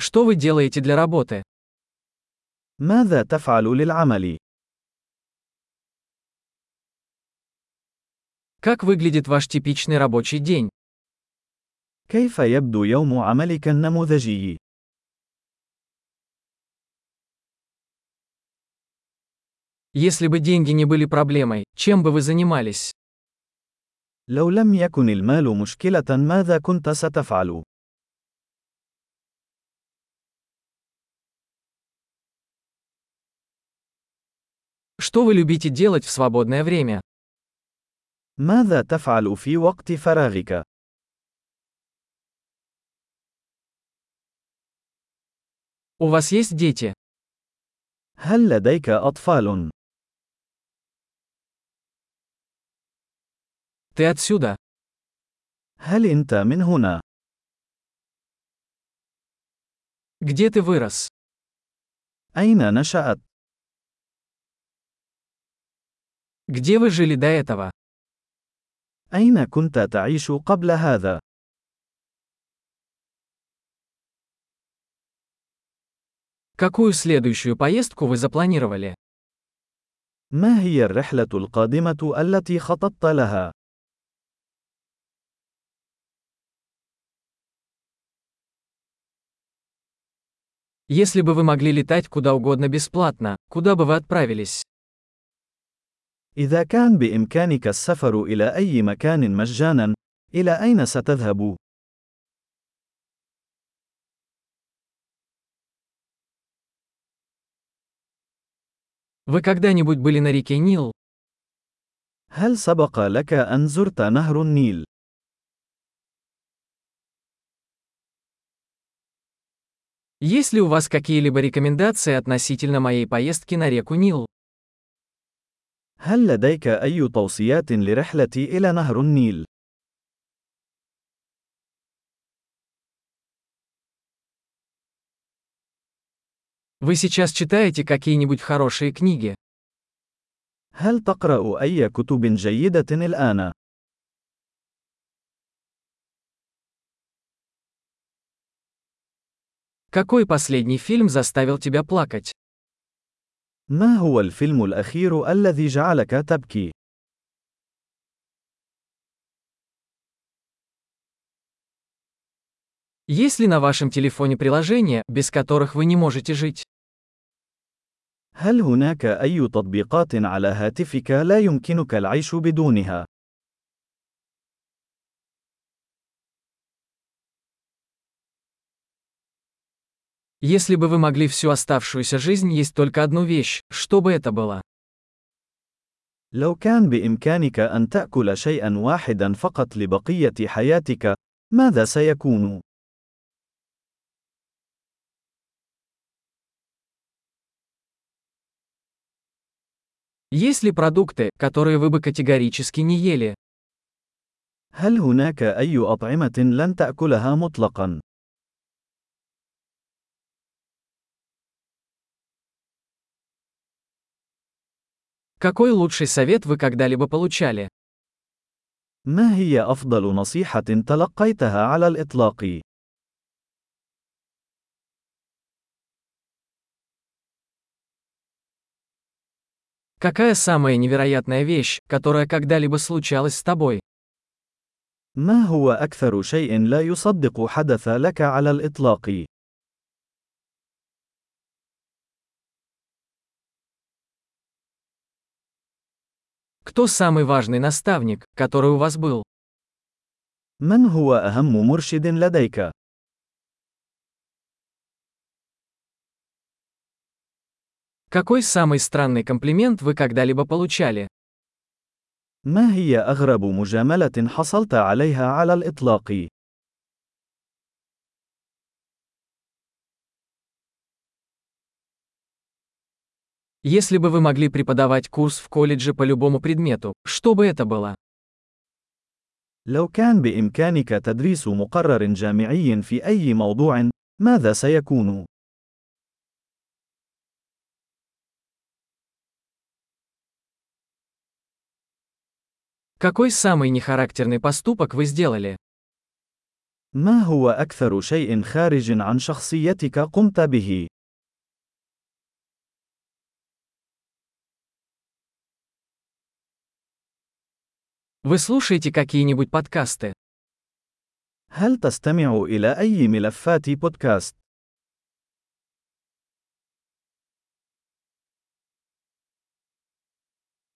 Что вы делаете для работы? ماذا تفعل للعمل؟ Как выглядит ваш типичный рабочий день? كيف يبدو يوم عملك النموذجي؟ Если бы деньги не были проблемой, чем бы вы занимались? لو لم يكن المال مشكلة ماذا كنت ستفعل؟ Что вы любите делать в свободное время? ماذا تفعل في وقت فراغك؟ У вас есть дети? هل لديك أطفال؟ Ты отсюда? هل أنت من هنا؟ Где ты вырос? أين نشأت؟ Где вы жили до этого? أين كنت تعيش قبل هذا؟ Какую следующую поездку вы запланировали? ما هي الرحلة القادمة التي خططت لها؟ Если бы вы могли летать куда угодно бесплатно, куда бы вы отправились? إذا كان بإمكانك السفر إلى أي مكان مجانا، إلى أين ستذهب؟ Вы когда-нибудь были на реке Нил? هل سبق لك أن زرت نهر النيل؟ Есть ли у вас какие-либо рекомендации относительно моей поездки на реку Нил? هل لديك أي توصيات لرحلتي إلى نهر النيل؟ Вы сейчас читаете какие-нибудь хорошие книги? هل تقرأ أي كتب جيدة الآن؟ Какой последний фильм заставил тебя плакать? ما هو الفيلم الأخير الذي جعلك تبكي؟ Есть ли на вашем телефоне приложения, без которых вы не можете жить? هل هناك أي تطبيقات على هاتفك لا يمكنك العيش بدونها؟ Если бы вы могли всю оставшуюся жизнь есть только одну вещь, что бы это было? لو كان بإمكانك أن تأكل شيئا واحدا فقط لبقية حياتك، ماذا سيكون؟ Есть ли продукты, которые вы бы категорически не ели? هل هناك أي أطعمة لن تأكلها مطلقا؟ Какой лучший совет вы когда-либо получали? ما هي أفضل نصيحة تلقيتها على الإطلاق؟ Какая самая невероятная вещь, которая когда-либо случалась с тобой? ما هو أكثر شيء لا يصدق حدث لك على الإطلاق؟ Кто самый важный наставник, который у вас был? من هو أهم مرشد لديك؟ Какой самый странный комплимент вы когда-либо получали? ما هي أغرب مجاملة حصلت عليها على الإطلاق؟ Если бы вы могли преподавать курс в колледже по любому предмету, что бы это было? لو كان بإمكانك تدريس مقرر جامعي في أي موضوع، ماذا سيكون؟ Какой самый нехарактерный поступок вы сделали? ما هو أكثر شيء خارج عن شخصيتك قمت به؟ Вы слушаете какие-нибудь подкасты? هل تستمع إلى أي ملفات بودكاست؟